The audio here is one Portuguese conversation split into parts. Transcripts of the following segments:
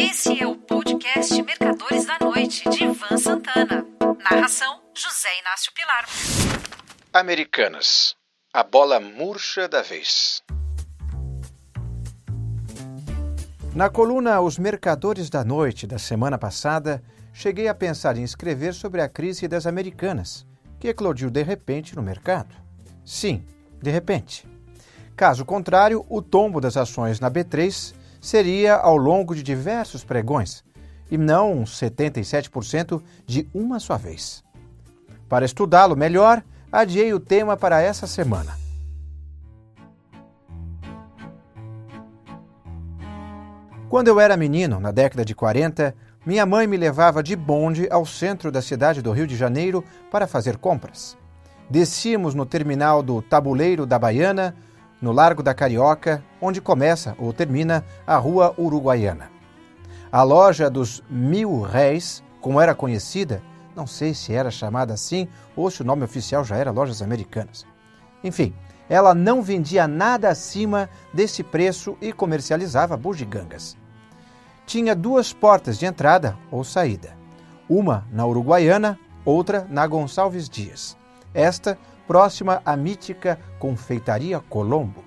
Esse é o podcast Mercadores da Noite, de Ivan Santana. Narração: José Inácio Pilar. Americanas. A bola murcha da vez. Na coluna Os Mercadores da Noite da semana passada, cheguei a pensar em escrever sobre a crise das Americanas, que eclodiu de repente no mercado. Sim, de repente. Caso contrário, o tombo das ações na B3 seria ao longo de diversos pregões, e não 77% de uma só vez. Para estudá-lo melhor, adiei o tema para essa semana. Quando eu era menino, na década de 40, minha mãe me levava de bonde ao centro da cidade do Rio de Janeiro para fazer compras. Descíamos no terminal do Tabuleiro da Baiana, no Largo da Carioca, onde começa ou termina a Rua Uruguaiana. A loja dos Mil Réis, como era conhecida, não sei se era chamada assim ou se o nome oficial já era Lojas Americanas. Enfim, ela não vendia nada acima desse preço e comercializava bugigangas tinha duas portas de entrada ou saída. Uma na Uruguaiana, outra na Gonçalves Dias. Esta próxima à mítica Confeitaria Colombo.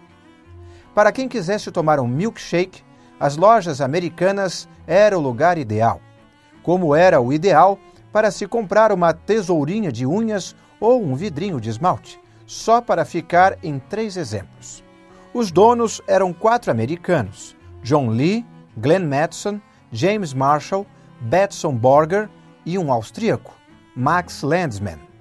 Para quem quisesse tomar um milkshake, as lojas americanas era o lugar ideal. Como era o ideal para se comprar uma tesourinha de unhas ou um vidrinho de esmalte, só para ficar em três exemplos. Os donos eram quatro americanos: John Lee, Glenn Madison, James Marshall, Betson Borger e um austríaco, Max Landsman.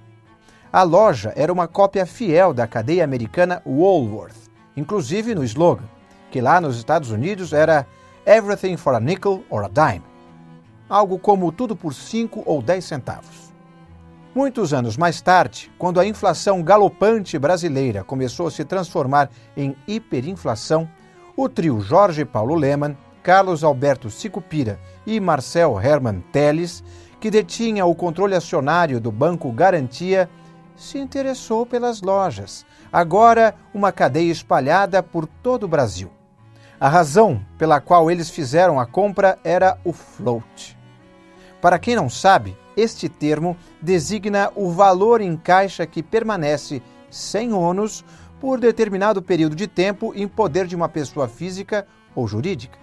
A loja era uma cópia fiel da cadeia americana Woolworth, inclusive no slogan, que lá nos Estados Unidos era Everything for a nickel or a dime, algo como tudo por 5 ou 10 centavos. Muitos anos mais tarde, quando a inflação galopante brasileira começou a se transformar em hiperinflação, o trio Jorge Paulo Lemann Carlos Alberto Sicupira e Marcel Hermann Teles, que detinha o controle acionário do Banco Garantia, se interessou pelas lojas, agora uma cadeia espalhada por todo o Brasil. A razão pela qual eles fizeram a compra era o float. Para quem não sabe, este termo designa o valor em caixa que permanece sem ônus por determinado período de tempo em poder de uma pessoa física ou jurídica.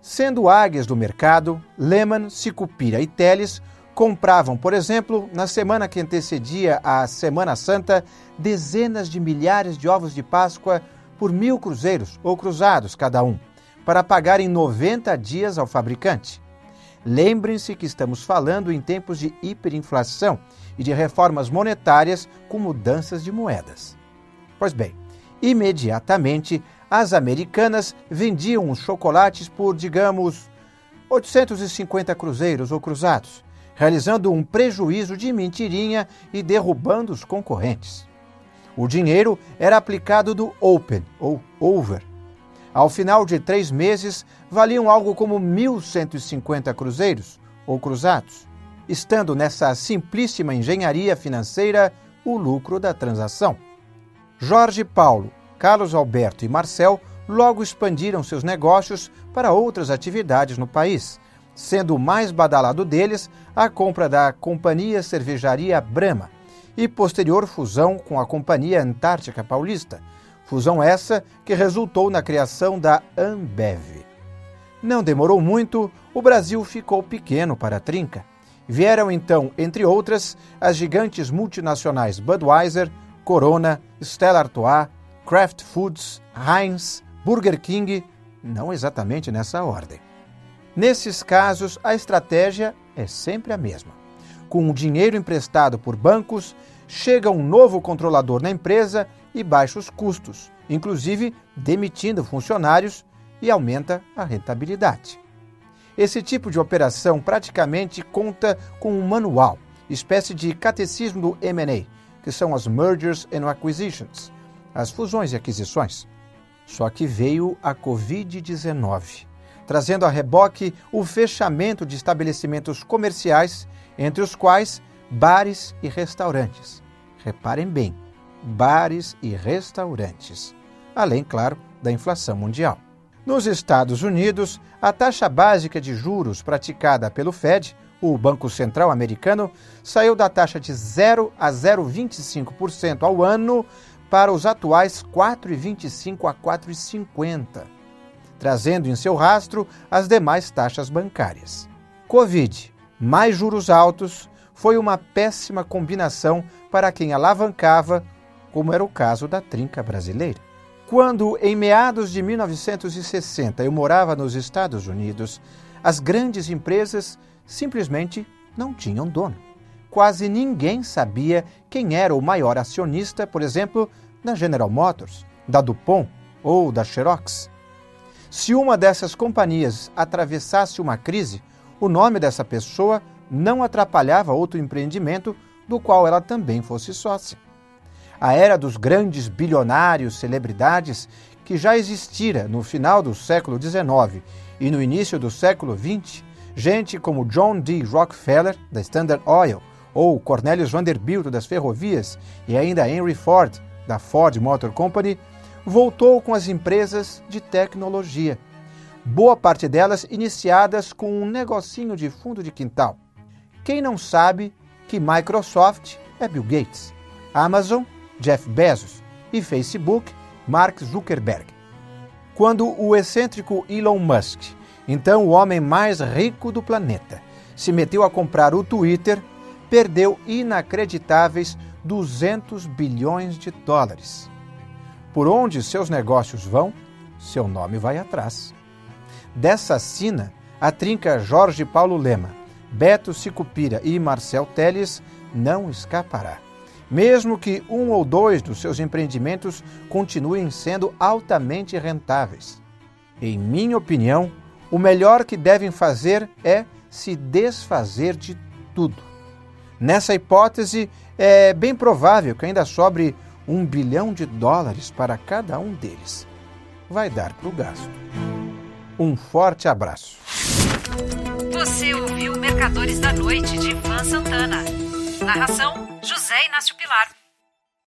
Sendo águias do mercado, Lehman, Sicupira e Teles compravam, por exemplo, na semana que antecedia a Semana Santa, dezenas de milhares de ovos de Páscoa por mil cruzeiros ou cruzados cada um, para pagar em 90 dias ao fabricante. Lembrem-se que estamos falando em tempos de hiperinflação e de reformas monetárias com mudanças de moedas. Pois bem, imediatamente as americanas vendiam os chocolates por, digamos, 850 cruzeiros ou cruzados, realizando um prejuízo de mentirinha e derrubando os concorrentes. O dinheiro era aplicado do open ou over. Ao final de três meses, valiam algo como 1.150 cruzeiros ou cruzados, estando nessa simplíssima engenharia financeira o lucro da transação. Jorge Paulo, Carlos Alberto e Marcel logo expandiram seus negócios para outras atividades no país, sendo o mais badalado deles a compra da Companhia Cervejaria Brahma e posterior fusão com a Companhia Antártica Paulista, fusão essa que resultou na criação da Ambev. Não demorou muito, o Brasil ficou pequeno para a trinca. Vieram então, entre outras, as gigantes multinacionais Budweiser, Corona, Stella Artois, Kraft Foods, Heinz, Burger King, não exatamente nessa ordem. Nesses casos, a estratégia é sempre a mesma. Com o dinheiro emprestado por bancos, chega um novo controlador na empresa e baixa os custos, inclusive demitindo funcionários e aumenta a rentabilidade. Esse tipo de operação praticamente conta com um manual, espécie de catecismo do M&A, que são as Mergers and Acquisitions, as fusões e aquisições. Só que veio a Covid-19, trazendo a reboque o fechamento de estabelecimentos comerciais, entre os quais bares e restaurantes. Reparem bem, bares e restaurantes. Além, claro, da inflação mundial. Nos Estados Unidos, a taxa básica de juros praticada pelo Fed, o Banco Central Americano, saiu da taxa de 0 a 0,25% ao ano para os atuais 4,25 a 4,50, trazendo em seu rastro as demais taxas bancárias. Covid, mais juros altos, foi uma péssima combinação para quem alavancava, como era o caso da trinca brasileira. Quando, em meados de 1960, eu morava nos Estados Unidos, as grandes empresas simplesmente não tinham dono. Quase ninguém sabia quem era o maior acionista, por exemplo, da General Motors, da DuPont ou da Xerox. Se uma dessas companhias atravessasse uma crise, o nome dessa pessoa não atrapalhava outro empreendimento do qual ela também fosse sócia a era dos grandes bilionários, celebridades, que já existira no final do século XIX e no início do século XX, gente como John D. Rockefeller, da Standard Oil, ou Cornelius Vanderbilt, das ferrovias, e ainda Henry Ford, da Ford Motor Company, voltou com as empresas de tecnologia. Boa parte delas iniciadas com um negocinho de fundo de quintal. Quem não sabe que Microsoft é Bill Gates, Amazon Jeff Bezos, e Facebook, Mark Zuckerberg. Quando o excêntrico Elon Musk, então o homem mais rico do planeta, se meteu a comprar o Twitter, perdeu inacreditáveis 200 bilhões de dólares. Por onde seus negócios vão, seu nome vai atrás. Dessa sina, a trinca Jorge Paulo Lema, Beto Sicupira e Marcel Teles não escapará mesmo que um ou dois dos seus empreendimentos continuem sendo altamente rentáveis. Em minha opinião, o melhor que devem fazer é se desfazer de tudo. Nessa hipótese, é bem provável que ainda sobre um bilhão de dólares para cada um deles. Vai dar para o gasto. Um forte abraço. Você ouviu Mercadores da Noite de Ivan Santana. Narração José Inácio Pilar.